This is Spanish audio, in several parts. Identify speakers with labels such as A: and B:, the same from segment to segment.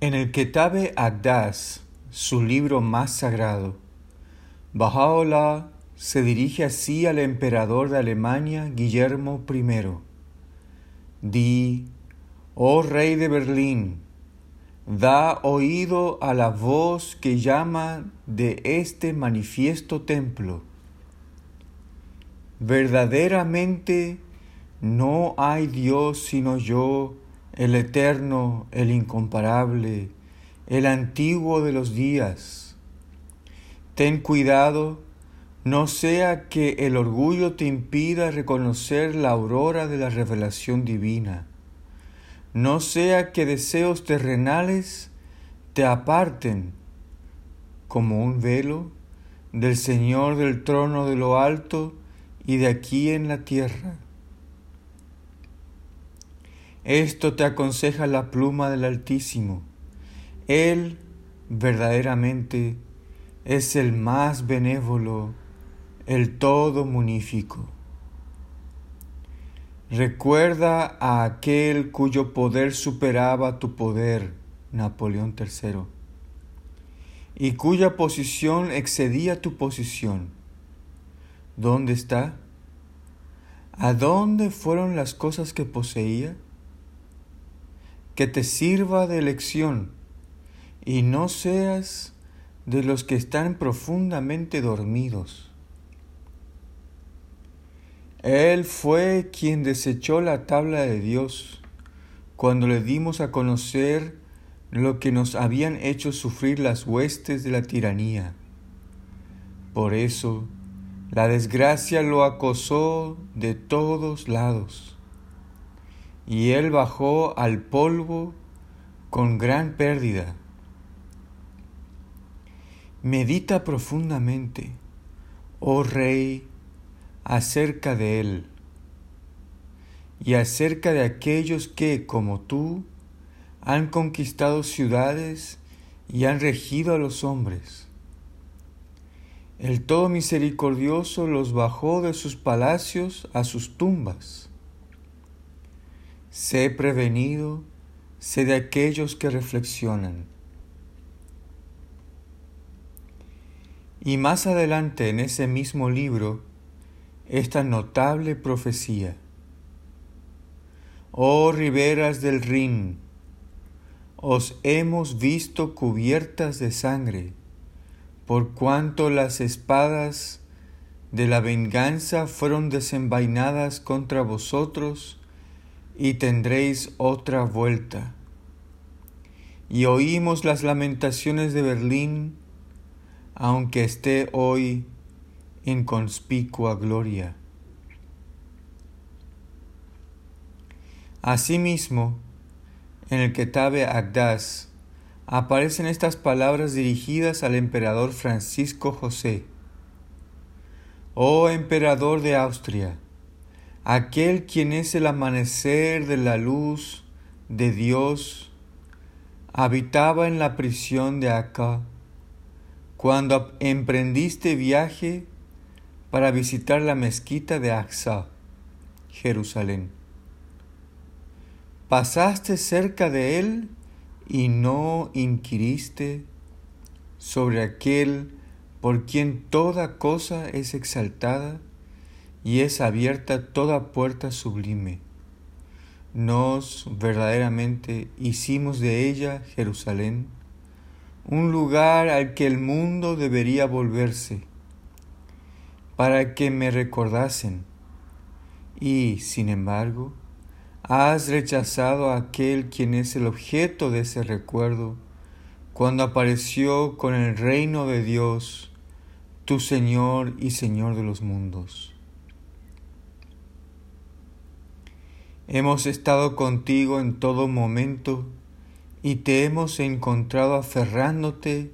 A: En el Ketabe Agdas, su libro más sagrado, Baha'u'llah se dirige así al emperador de Alemania, Guillermo I. Di, oh rey de Berlín, da oído a la voz que llama de este manifiesto templo. Verdaderamente no hay Dios sino yo, el eterno, el incomparable, el antiguo de los días. Ten cuidado, no sea que el orgullo te impida reconocer la aurora de la revelación divina. No sea que deseos terrenales te aparten como un velo del Señor del trono de lo alto y de aquí en la tierra. Esto te aconseja la pluma del Altísimo. Él verdaderamente es el más benévolo, el todo munífico. Recuerda a aquel cuyo poder superaba tu poder, Napoleón III, y cuya posición excedía tu posición. ¿Dónde está? ¿A dónde fueron las cosas que poseía? Que te sirva de lección y no seas de los que están profundamente dormidos. Él fue quien desechó la tabla de Dios cuando le dimos a conocer lo que nos habían hecho sufrir las huestes de la tiranía. Por eso, la desgracia lo acosó de todos lados y él bajó al polvo con gran pérdida. Medita profundamente, oh Rey, acerca de él y acerca de aquellos que, como tú, han conquistado ciudades y han regido a los hombres. El Todo Misericordioso los bajó de sus palacios a sus tumbas Sé prevenido, sé de aquellos que reflexionan. Y más adelante en ese mismo libro, esta notable profecía. Oh riberas del Rin, os hemos visto cubiertas de sangre, por cuanto las espadas de la venganza fueron desenvainadas contra vosotros y tendréis otra vuelta. Y oímos las lamentaciones de Berlín, aunque esté hoy en conspicua gloria. Asimismo, en el Ketabe Agdas aparecen estas palabras dirigidas al emperador Francisco José. Oh emperador de Austria, aquel quien es el amanecer de la luz de Dios, habitaba en la prisión de Acá cuando emprendiste viaje para visitar la mezquita de Aqsa, Jerusalén. Pasaste cerca de él y no inquiriste sobre aquel por quien toda cosa es exaltada y es abierta toda puerta sublime. Nos verdaderamente hicimos de ella, Jerusalén, un lugar al que el mundo debería volverse, para que me recordasen. Y, sin embargo, has rechazado a aquel quien es el objeto de ese recuerdo, cuando apareció con el reino de Dios, tu Señor y Señor de los mundos. Hemos estado contigo en todo momento y te hemos encontrado aferrándote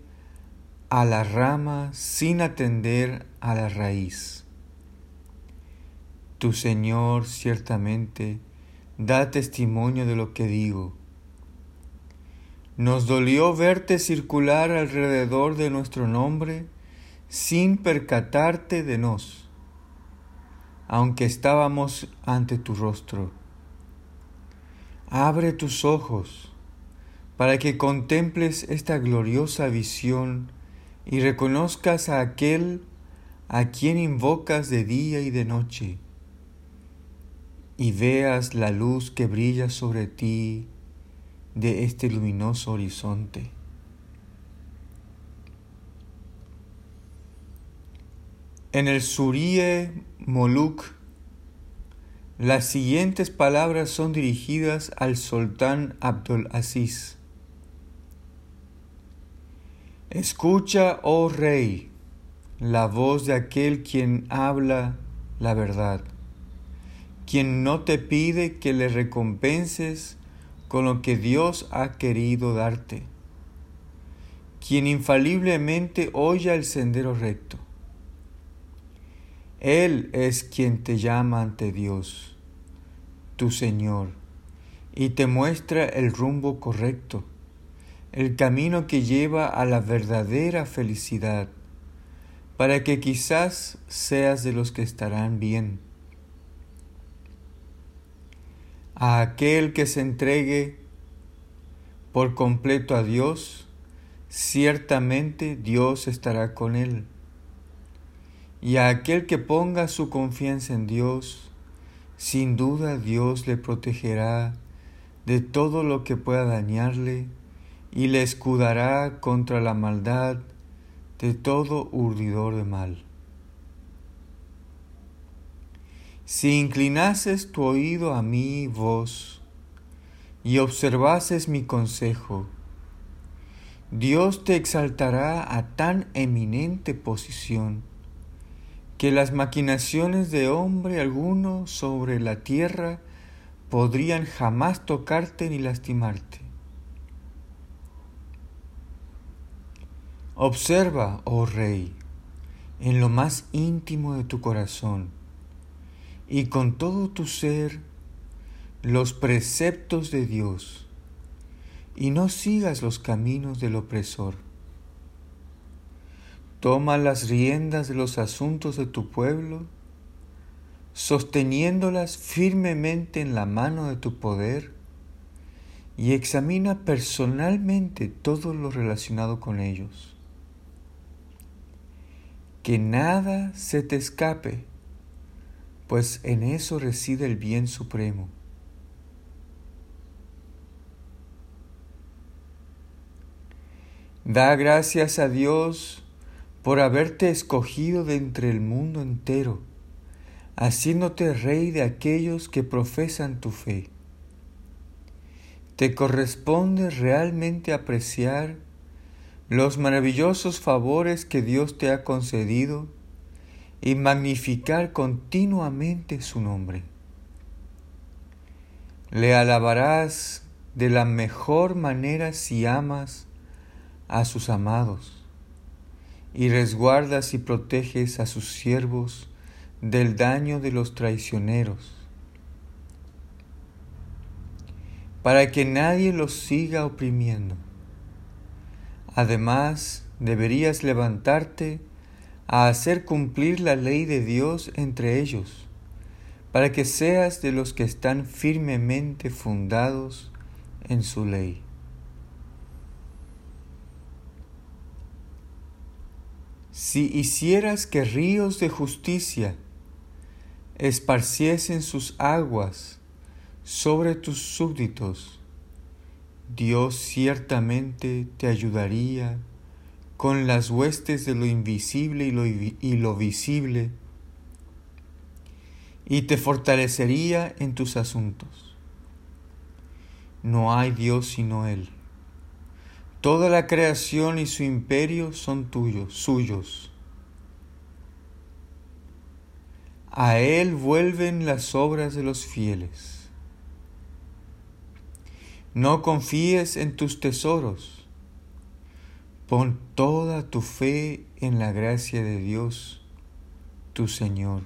A: a la rama sin atender a la raíz. Tu Señor ciertamente da testimonio de lo que digo. Nos dolió verte circular alrededor de nuestro nombre sin percatarte de nos, aunque estábamos ante tu rostro. Abre tus ojos para que contemples esta gloriosa visión y reconozcas a aquel a quien invocas de día y de noche, y veas la luz que brilla sobre ti de este luminoso horizonte. En el Surie Moluk, las siguientes palabras son dirigidas al sultán Abdul Aziz. Escucha, oh rey, la voz de aquel quien habla la verdad, quien no te pide que le recompenses con lo que Dios ha querido darte, quien infaliblemente oye el sendero recto él es quien te llama ante Dios, tu Señor, y te muestra el rumbo correcto, el camino que lleva a la verdadera felicidad, para que quizás seas de los que estarán bien. A aquel que se entregue por completo a Dios, ciertamente Dios estará con él y a aquel que ponga su confianza en Dios, sin duda Dios le protegerá de todo lo que pueda dañarle y le escudará contra la maldad de todo urdidor de mal. Si inclinases tu oído a mi voz y observases mi consejo, Dios te exaltará a tan eminente posición que las maquinaciones de hombre alguno sobre la tierra podrían jamás tocarte ni lastimarte. Observa, oh Rey, en lo más íntimo de tu corazón y con todo tu ser los preceptos de Dios y no sigas los caminos del opresor Toma las riendas de los asuntos de tu pueblo, sosteniéndolas firmemente en la mano de tu poder, y examina personalmente todo lo relacionado con ellos. Que nada se te escape, pues en eso reside el bien supremo. Da gracias a Dios por haberte escogido de entre el mundo entero, haciéndote rey de aquellos que profesan tu fe. Te corresponde realmente apreciar los maravillosos favores que Dios te ha concedido y magnificar continuamente su nombre. Le alabarás de la mejor manera si amas a sus amados y resguardas y proteges a sus siervos del daño de los traicioneros, para que nadie los siga oprimiendo. Además, deberías levantarte a hacer cumplir la ley de Dios entre ellos, para que seas de los que están firmemente fundados en su ley. Si hicieras que ríos de justicia esparciesen sus aguas sobre tus súbditos, Dios ciertamente te ayudaría con las huestes de lo invisible y lo, y lo, visible, y te fortalecería en tus asuntos. No hay Dios sino Él. Toda la creación y su imperio son tuyos, suyos. A Él vuelven las obras de los fieles. No confíes en tus tesoros. Pon toda tu fe en la gracia de Dios, tu Señor.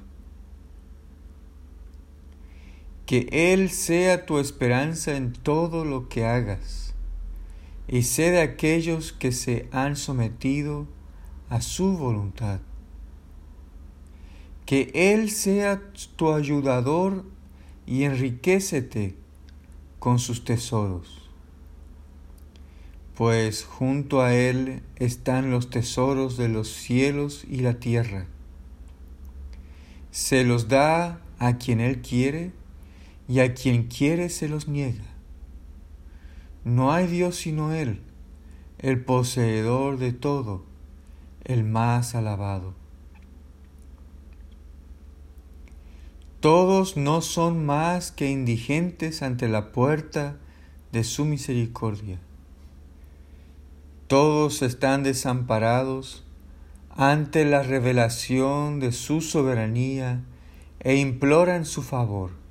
A: Que Él sea tu esperanza en todo lo que hagas y sé de aquellos que se han sometido a su voluntad. Que Él sea tu ayudador y enriquecete con sus tesoros. pues junto a Él están los tesoros de los cielos y la tierra. Se los da a quien Él quiere y a quien quiere se los niega. No hay Dios sino Él, el poseedor de todo, el más alabado. Todos no son más que indigentes ante la puerta de su misericordia. Todos están desamparados ante la revelación de su soberanía e imploran su favor.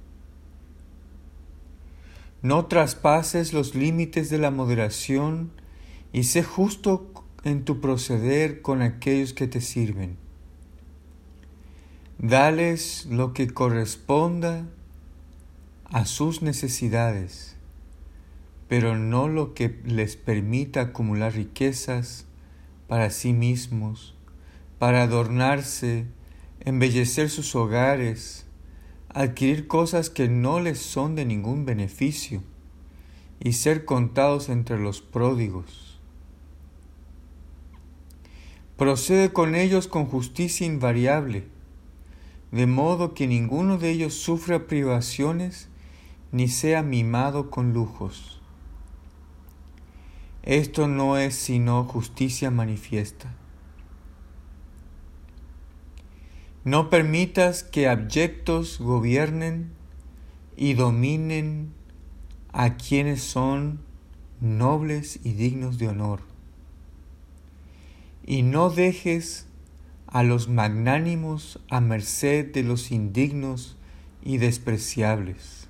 A: No traspases los límites de la moderación y sé justo en tu proceder con aquellos que te sirven. Dales lo que corresponda a sus necesidades pero no lo que les permita acumular riquezas para sí mismos, para adornarse, embellecer sus hogares, adquirir cosas que no les son de ningún beneficio y ser contados entre los pródigos. Procede con ellos con justicia invariable, de modo que ninguno de ellos sufra privaciones ni sea mimado con lujos. Esto no es sino justicia manifiesta. No permitas que abyectos gobiernen y dominen a quienes son nobles y dignos de honor. Y no dejes a los magnánimos a merced de los indignos y despreciables.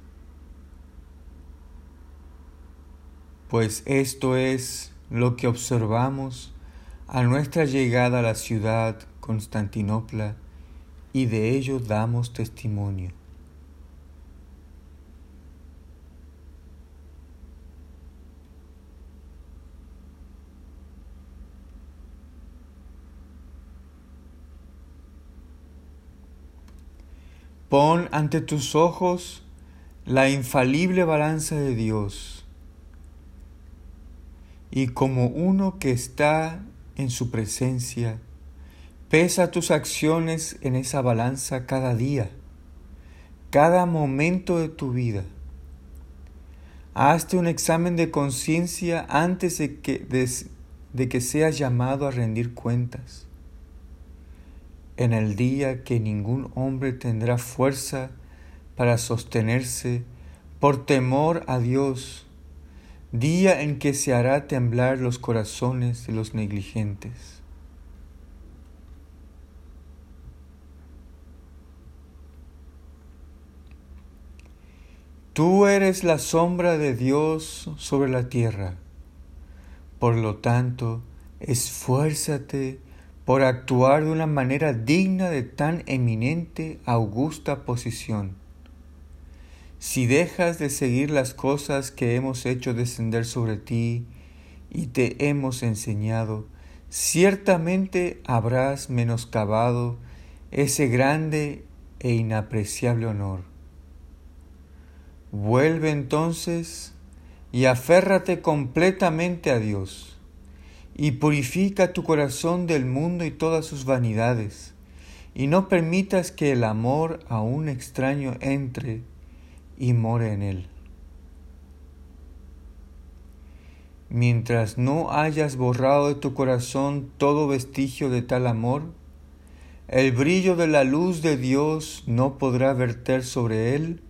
A: pues esto es lo que observamos a nuestra llegada a la ciudad Constantinopla y de ello damos testimonio. Pon ante tus ojos la infalible balanza de Dios y como uno que está en su presencia, pesa tus acciones en esa balanza cada día, cada momento de tu vida. Hazte un examen de conciencia antes de que, de que seas llamado a rendir cuentas. En el día que ningún hombre tendrá fuerza para sostenerse por temor a Dios, día en que se hará temblar los corazones de los negligentes. Tú eres la sombra de Dios sobre la tierra. Por lo tanto, esfuérzate por actuar de una manera digna de tan eminente, augusta posición si dejas de seguir las cosas que hemos hecho descender sobre ti y te hemos enseñado, ciertamente habrás menoscabado ese grande e inapreciable honor. Vuelve entonces y aférrate completamente a Dios, y purifica tu corazón del mundo y todas sus vanidades, y no permitas que el amor a un extraño entre y more en él. Mientras no hayas borrado de tu corazón todo vestigio de tal amor, el brillo de la luz de Dios no podrá verter sobre él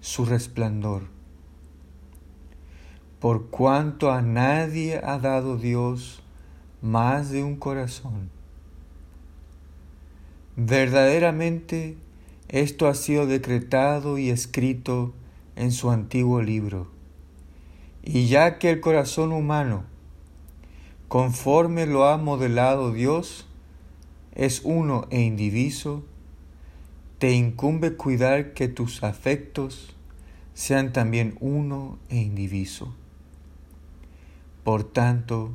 A: su resplandor. Por cuanto a nadie ha dado Dios más de un corazón. Verdaderamente esto ha sido decretado y escrito en su antiguo libro. Y ya que el corazón humano, conforme lo ha modelado Dios, es uno e indiviso, te incumbe cuidar que tus afectos sean también uno e indiviso. Por tanto,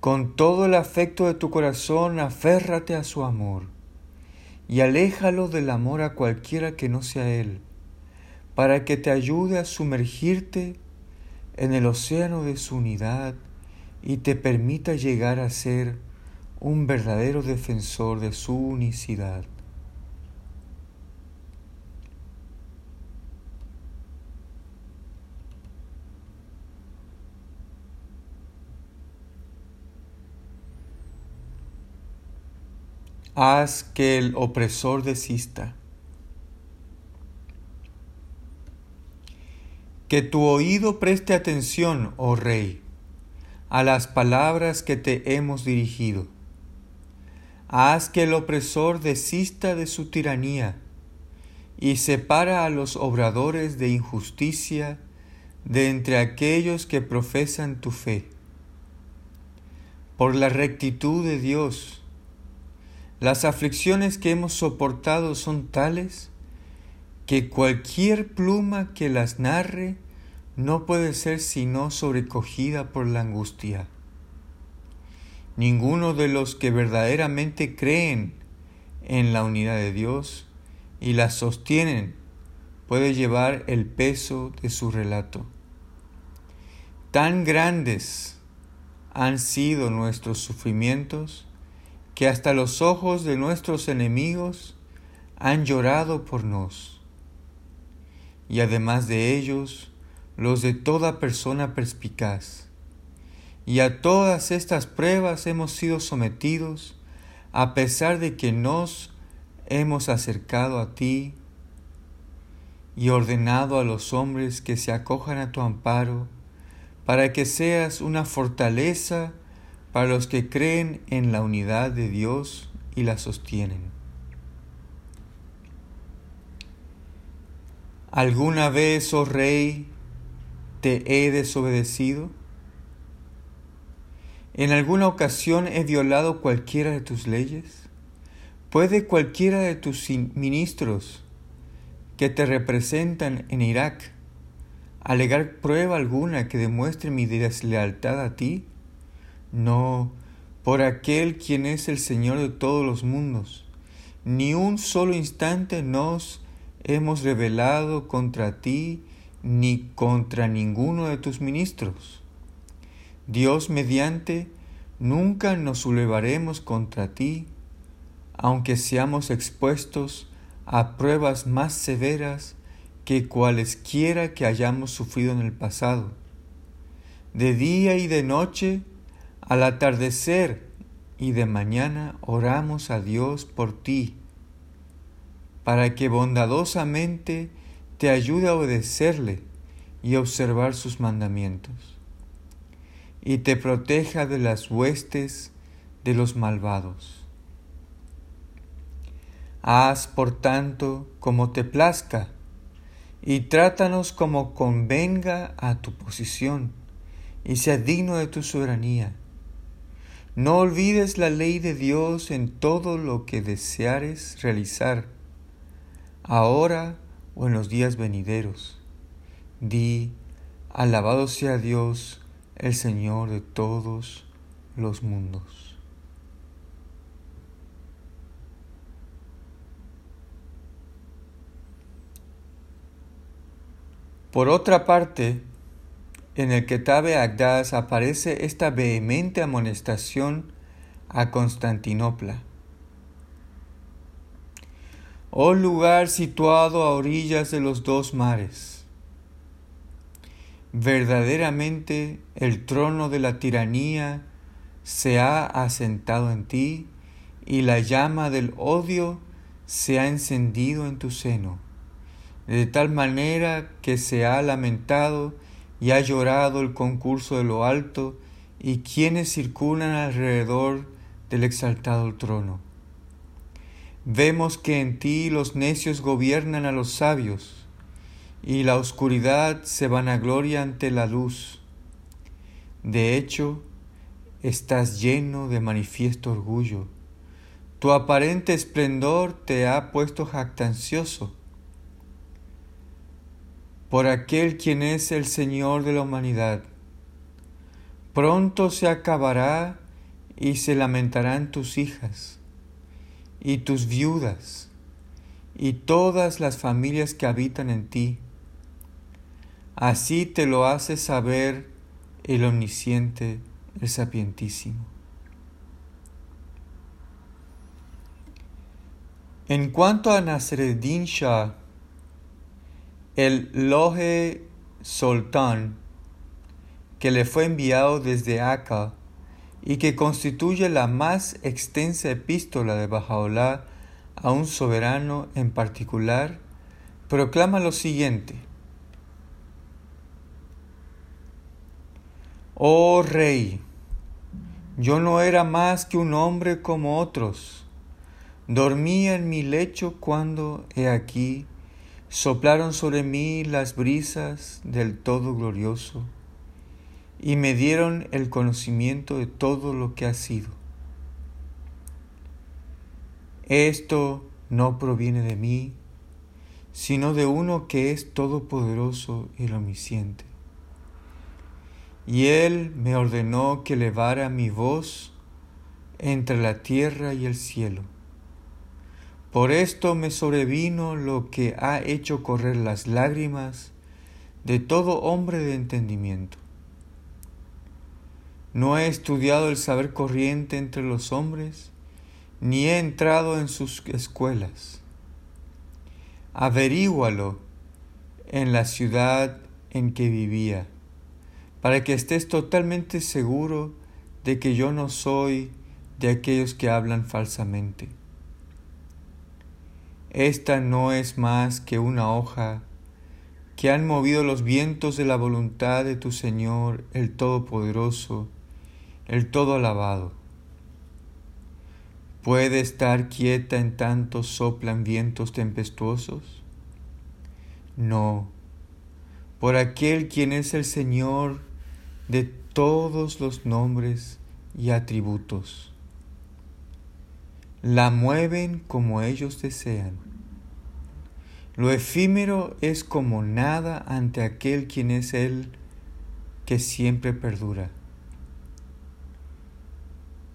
A: con todo el afecto de tu corazón, aférrate a su amor y aléjalo del amor a cualquiera que no sea Él, para que te ayude a sumergirte en el océano de su unidad y te permita llegar a ser un verdadero defensor de su unicidad. Haz que el opresor desista. Que tu oído preste atención, oh Rey, a las palabras que te hemos dirigido. Haz que el opresor desista de su tiranía y separa a los obradores de injusticia de entre aquellos que profesan tu fe. Por la rectitud de Dios, las aflicciones que hemos soportado son tales que cualquier pluma que las narre no puede ser sino sobrecogida por la angustia. Ninguno de los que verdaderamente creen en la unidad de Dios y la sostienen puede llevar el peso de su relato. Tan grandes han sido nuestros sufrimientos que hasta los ojos de nuestros enemigos han llorado por nos. Y además de ellos, los de toda persona perspicaz. Y a todas estas pruebas hemos sido sometidos, a pesar de que nos hemos acercado a ti y ordenado a los hombres que se acojan a tu amparo, para que seas una fortaleza para los que creen en la unidad de Dios y la sostienen. ¿Alguna vez, oh Rey, te he desobedecido? ¿En alguna ocasión he violado cualquiera de tus leyes? ¿Puede cualquiera de tus ministros que te representan en Irak alegar prueba alguna que demuestre mi deslealtad a ti? No, por aquel quien es el Señor de todos los mundos. Ni un solo instante nos hemos rebelado contra ti ni contra ninguno de tus ministros. Dios mediante, nunca nos sublevaremos contra ti, aunque seamos expuestos a pruebas más severas que cualesquiera que hayamos sufrido en el pasado. De día y de noche al atardecer y de mañana oramos a Dios por ti, para que bondadosamente te ayude a obedecerle y observar sus mandamientos, y te proteja de las huestes de los malvados. Haz, por tanto, como te plazca, y trátanos como convenga a tu posición, y sea digno de tu soberanía no olvides la ley de Dios en todo lo que deseares realizar, ahora o en los días venideros. Di, alabado sea Dios, el Señor de todos los mundos. Por otra parte, en el Ketabe Agdas aparece esta vehemente amonestación a Constantinopla. Oh lugar situado a orillas de los dos mares, verdaderamente el trono de la tiranía se ha asentado en ti y la llama del odio se ha encendido en tu seno, de tal manera que se ha lamentado y ha llorado el concurso de lo alto y quienes circulan alrededor del exaltado trono. Vemos que en ti los necios gobiernan a los sabios, y la oscuridad se vanagloria ante la luz. De hecho, estás lleno de manifiesto orgullo. Tu aparente esplendor te ha puesto jactancioso por aquel quien es el Señor de la humanidad. Pronto se acabará y se lamentarán tus hijas y tus viudas y todas las familias que habitan en ti. Así te lo hace saber el omnisciente el Sapientísimo. En cuanto a Nasreddin Shah, el Loje Sultán, que le fue enviado desde Akka y que constituye la más extensa epístola de Bajaolah a un soberano en particular, proclama lo siguiente. Oh rey, yo no era más que un hombre como otros. Dormía en mi lecho cuando, he aquí, soplaron sobre mí las brisas del Todo Glorioso y me dieron el conocimiento de todo lo que ha sido. Esto no proviene de mí, sino de uno que es todopoderoso y omnisciente. Y él me ordenó que levara mi voz entre la tierra y el cielo. Por esto me sobrevino lo que ha hecho correr las lágrimas de todo hombre de entendimiento. No he estudiado el saber corriente entre los hombres, ni he entrado en sus escuelas. Averígualo en la ciudad en que vivía para que estés totalmente seguro de que yo no soy de aquellos que hablan falsamente. Esta no es más que una hoja que han movido los vientos de la voluntad de tu Señor, el Todopoderoso, el Todo alabado. ¿Puede estar quieta en tanto soplan vientos tempestuosos? No, por aquel quien es el Señor de todos los nombres y atributos. La mueven como ellos desean. Lo efímero es como nada ante aquel quien es Él que siempre perdura.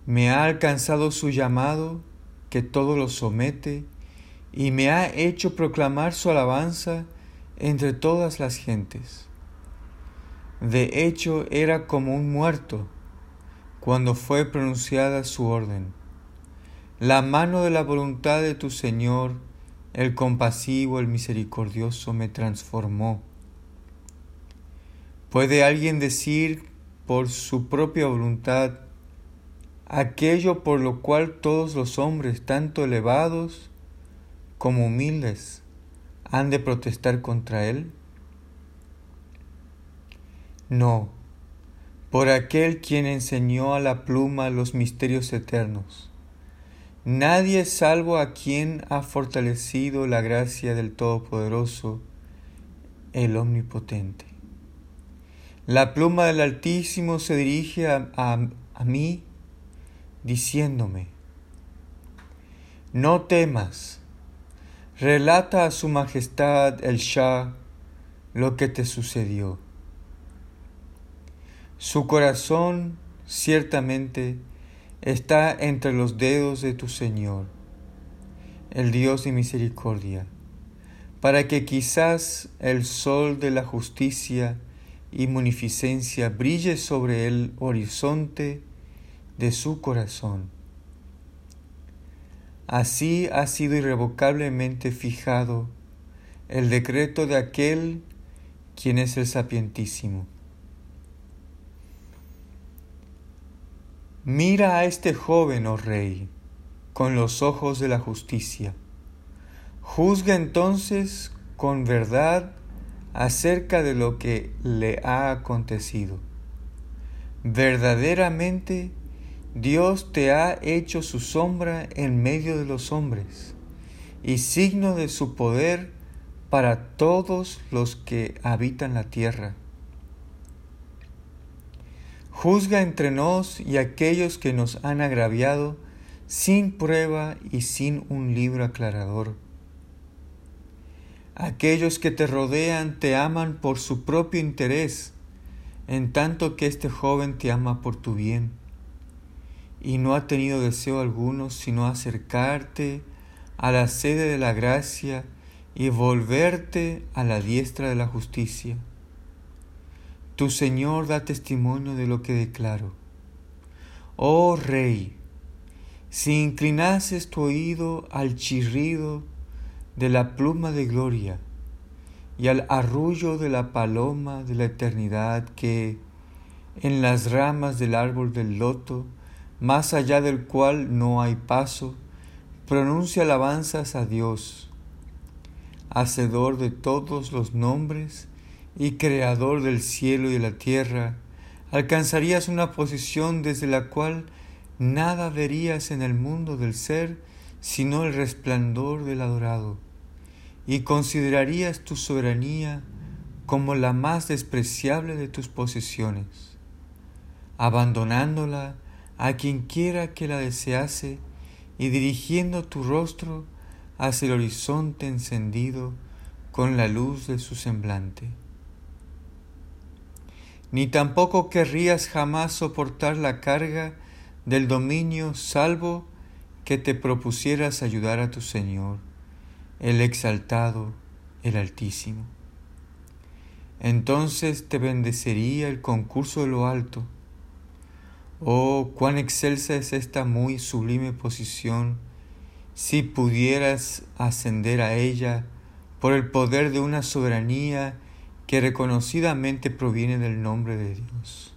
A: Me ha alcanzado su llamado que todo lo somete y me ha hecho proclamar su alabanza entre todas las gentes. De hecho, era como un muerto cuando fue pronunciada su orden. La mano de la voluntad de tu Señor, el compasivo, el misericordioso, me transformó. ¿Puede alguien decir por su propia voluntad aquello por lo cual todos los hombres, tanto elevados como humildes, han de protestar contra él? No, por aquel quien enseñó a la pluma los misterios eternos. Nadie salvo a quien ha fortalecido la gracia del Todopoderoso, el Omnipotente. La pluma del Altísimo se dirige a, a mí diciéndome, no temas, relata a su Majestad el Shah lo que te sucedió. Su corazón ciertamente está entre los dedos de tu Señor, el Dios de misericordia, para que quizás el sol de la justicia y munificencia brille sobre el horizonte de su corazón. Así ha sido irrevocablemente fijado el decreto de aquel quien es el sapientísimo. Mira a este joven, oh rey, con los ojos de la justicia. Juzga entonces con verdad acerca de lo que le ha acontecido. Verdaderamente Dios te ha hecho su sombra en medio de los hombres y signo de su poder para todos los que habitan la tierra. Juzga entre nos y aquellos que nos han agraviado sin prueba y sin un libro aclarador. Aquellos que te rodean te aman por su propio interés, en tanto que este joven te ama por tu bien, y no ha tenido deseo alguno sino acercarte a la sede de la gracia y volverte a la diestra de la justicia. Tu Señor da testimonio de lo que declaro. Oh Rey, si inclinases tu oído al chirrido de la pluma de gloria y al arrullo de la paloma de la eternidad que, en las ramas del árbol del loto, más allá del cual no hay paso, pronuncia alabanzas a Dios, hacedor de todos los nombres y creador del cielo y de la tierra, alcanzarías una posición desde la cual nada verías en el mundo del ser sino el resplandor del adorado, y considerarías tu soberanía como la más despreciable de tus posesiones, abandonándola a quien quiera que la desease y dirigiendo tu rostro hacia el horizonte encendido con la luz de su semblante. Ni tampoco querrías jamás soportar la carga del dominio salvo que te propusieras ayudar a tu Señor, el exaltado, el Altísimo. Entonces te bendecería el concurso de lo alto. Oh, cuán excelsa es esta muy sublime posición si pudieras ascender a ella por el poder de una soberanía que reconocidamente proviene del nombre de Dios.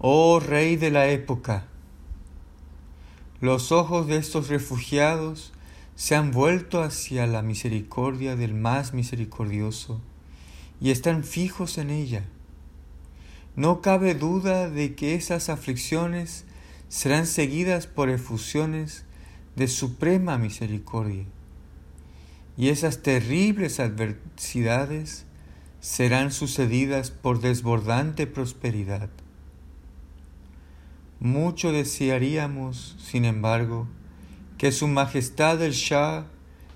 A: Oh Rey de la época, los ojos de estos refugiados se han vuelto hacia la misericordia del más misericordioso y están fijos en ella. No cabe duda de que esas aflicciones serán seguidas por efusiones de suprema misericordia, y esas terribles adversidades serán sucedidas por desbordante prosperidad. Mucho desearíamos, sin embargo, que Su Majestad el Shah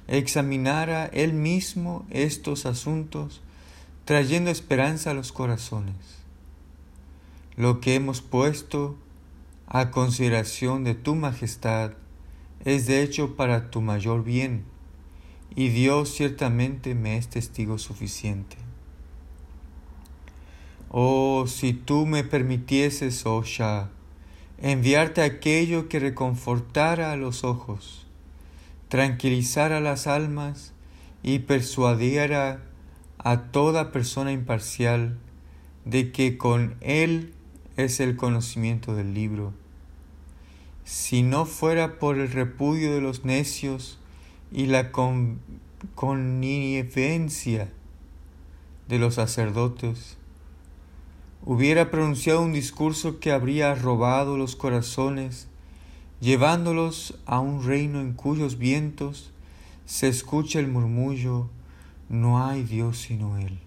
A: examinara él mismo estos asuntos, trayendo esperanza a los corazones. Lo que hemos puesto a consideración de tu Majestad es de hecho para tu mayor bien, y Dios ciertamente me es testigo suficiente. Oh, si tú me permitieses, oh Shah, enviarte aquello que reconfortara a los ojos, tranquilizara las almas y persuadiera a toda persona imparcial de que con él es el conocimiento del libro. Si no fuera por el repudio de los necios y la connivencia de los sacerdotes, hubiera pronunciado un discurso que habría robado los corazones, llevándolos a un reino en cuyos vientos se escucha el murmullo, no hay Dios sino Él.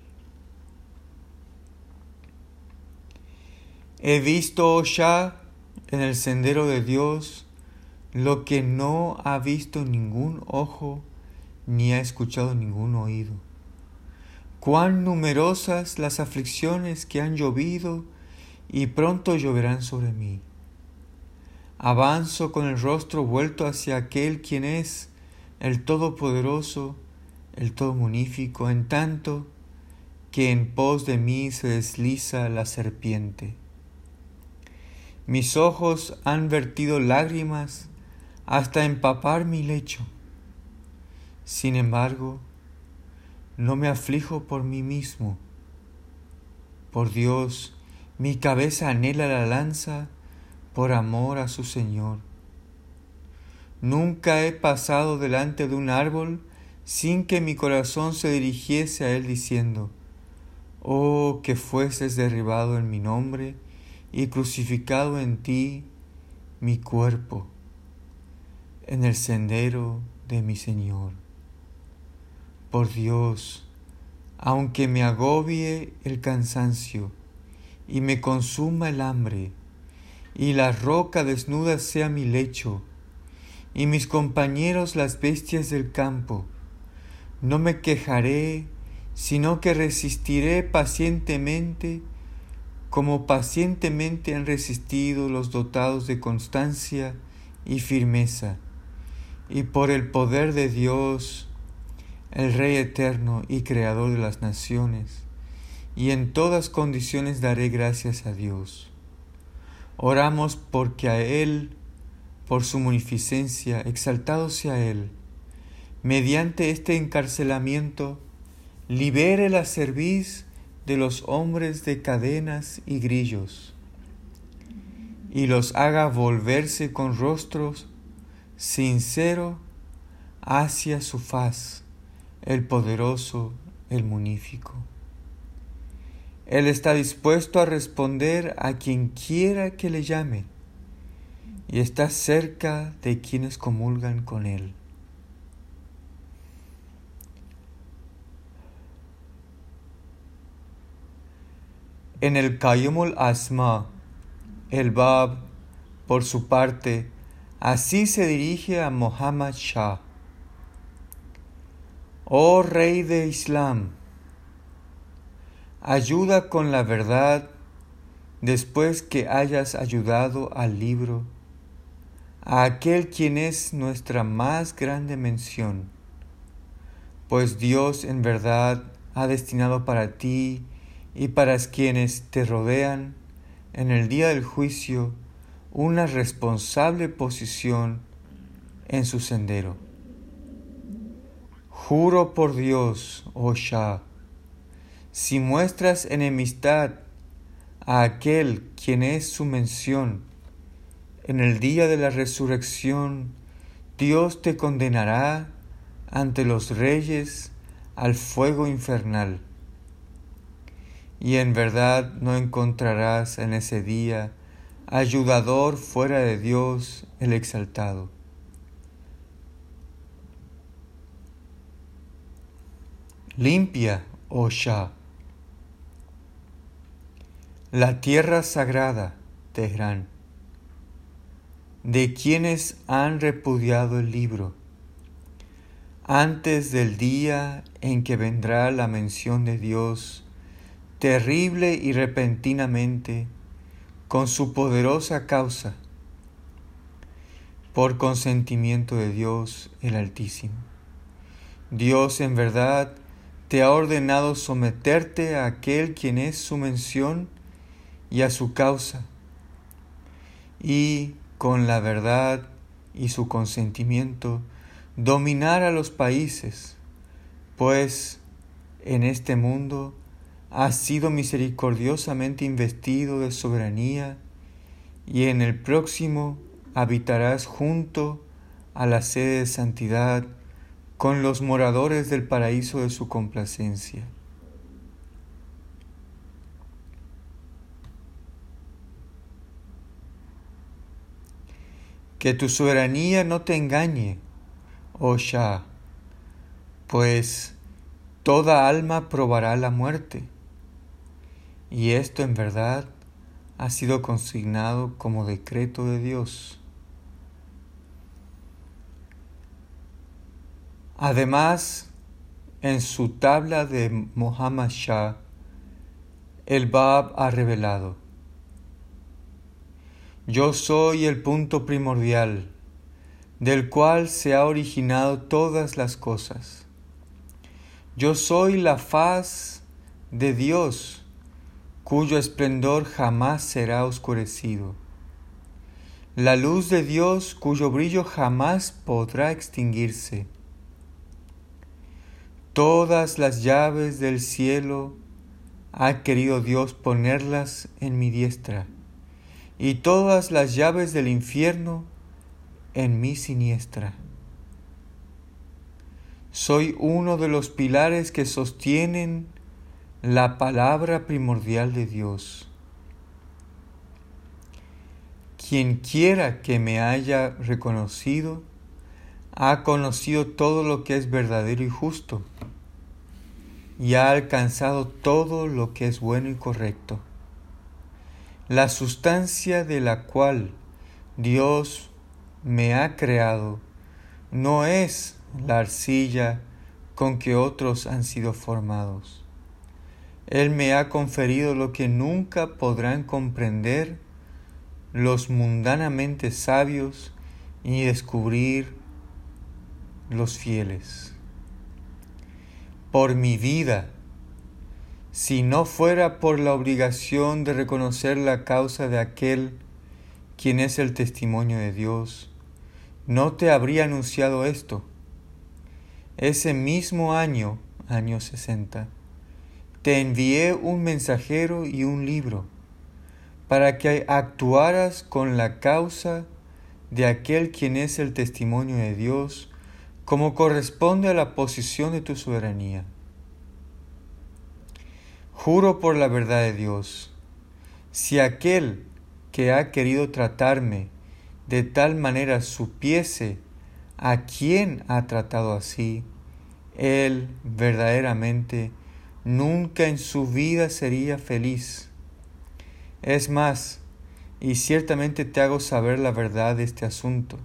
A: He visto, oh Shah, en el sendero de Dios lo que no ha visto ningún ojo ni ha escuchado ningún oído cuán numerosas las aflicciones que han llovido y pronto lloverán sobre mí. Avanzo con el rostro vuelto hacia aquel quien es el Todopoderoso, el Todomunífico, en tanto que en pos de mí se desliza la serpiente. Mis ojos han vertido lágrimas hasta empapar mi lecho. Sin embargo, no me aflijo por mí mismo. Por Dios, mi cabeza anhela la lanza por amor a su Señor. Nunca he pasado delante de un árbol sin que mi corazón se dirigiese a él diciendo, Oh, que fueses derribado en mi nombre y crucificado en ti mi cuerpo, en el sendero de mi Señor. Por Dios, aunque me agobie el cansancio y me consuma el hambre, y la roca desnuda sea mi lecho, y mis compañeros las bestias del campo, no me quejaré, sino que resistiré pacientemente, como pacientemente han resistido los dotados de constancia y firmeza, y por el poder de Dios, el Rey eterno y Creador de las naciones, y en todas condiciones daré gracias a Dios. Oramos porque a Él, por su munificencia, exaltado sea Él, mediante este encarcelamiento, libere la cerviz de los hombres de cadenas y grillos, y los haga volverse con rostros sincero hacia su faz, el poderoso, el munífico. Él está dispuesto a responder a quien quiera que le llame y está cerca de quienes comulgan con Él. En el Qayyum asma el Bab, por su parte, así se dirige a Muhammad Shah. Oh Rey de Islam, ayuda con la verdad después que hayas ayudado al libro, a aquel quien es nuestra más grande mención, pues Dios en verdad ha destinado para ti y para quienes te rodean en el día del juicio una responsable posición en su sendero. Juro por Dios, oh Shah, si muestras enemistad a aquel quien es su mención, en el día de la resurrección Dios te condenará ante los reyes al fuego infernal y en verdad no encontrarás en ese día ayudador fuera de Dios el exaltado. Limpia, oh Shah, la tierra sagrada, Teherán, de quienes han repudiado el libro, antes del día en que vendrá la mención de Dios terrible y repentinamente con su poderosa causa, por consentimiento de Dios el Altísimo. Dios en verdad te ha ordenado someterte a aquel quien es su mención y a su causa, y con la verdad y su consentimiento dominar a los países, pues en este mundo has sido misericordiosamente investido de soberanía y en el próximo habitarás junto a la sede de santidad con los moradores del paraíso de su complacencia. Que tu soberanía no te engañe, oh Shah, pues toda alma probará la muerte y esto en verdad ha sido consignado como decreto de Dios. Además, en su tabla de Muhammad Shah, el Bab ha revelado, Yo soy el punto primordial, del cual se ha originado todas las cosas. Yo soy la faz de Dios cuyo esplendor jamás será oscurecido. La luz de Dios cuyo brillo jamás podrá extinguirse. Todas las llaves del cielo ha querido Dios ponerlas en mi diestra, y todas las llaves del infierno en mi siniestra. Soy uno de los pilares que sostienen la palabra primordial de Dios. Quien quiera que me haya reconocido, ha conocido todo lo que es verdadero y justo, y ha alcanzado todo lo que es bueno y correcto. La sustancia de la cual Dios me ha creado no es la arcilla con que otros han sido formados él me ha conferido lo que nunca podrán comprender los mundanamente sabios ni descubrir los fieles. Por mi vida, si no fuera por la obligación de reconocer la causa de aquel quien es el testimonio de Dios, no te habría anunciado esto. Ese mismo año, año 60, te envié un mensajero y un libro para que actuaras con la causa de aquel quien es el testimonio de Dios, como corresponde a la posición de tu soberanía. Juro por la verdad de Dios, si aquel que ha querido tratarme de tal manera supiese a quién ha tratado así, él verdaderamente nunca en su vida sería feliz. Es más, y ciertamente te hago saber la verdad de este asunto,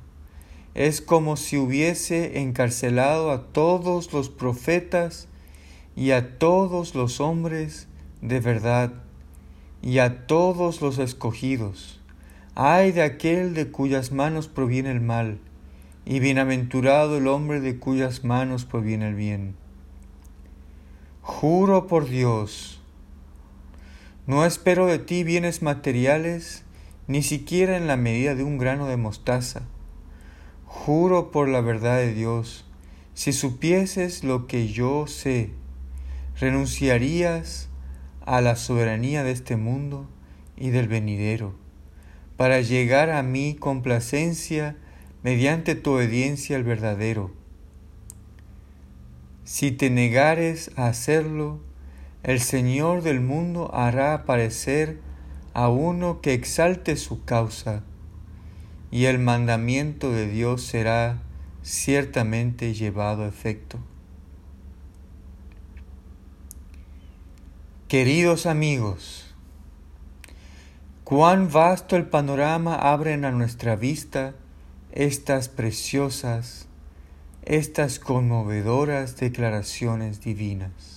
A: es como si hubiese encarcelado a todos los profetas y a todos los hombres de verdad y a todos los escogidos. Ay de aquel de cuyas manos proviene el mal, y bienaventurado el hombre de cuyas manos proviene el bien. Juro por Dios, no espero de ti bienes materiales, ni siquiera en la medida de un grano de mostaza. Juro por la verdad de Dios, si supieses lo que yo sé, renunciarías a la soberanía de este mundo y del venidero, para llegar a mi complacencia mediante tu obediencia al verdadero. Si te negares a hacerlo, el Señor del mundo hará aparecer a uno que exalte su causa, y el mandamiento de Dios será ciertamente llevado a efecto. Queridos amigos, cuán vasto el panorama abren a nuestra vista estas preciosas, estas conmovedoras declaraciones divinas.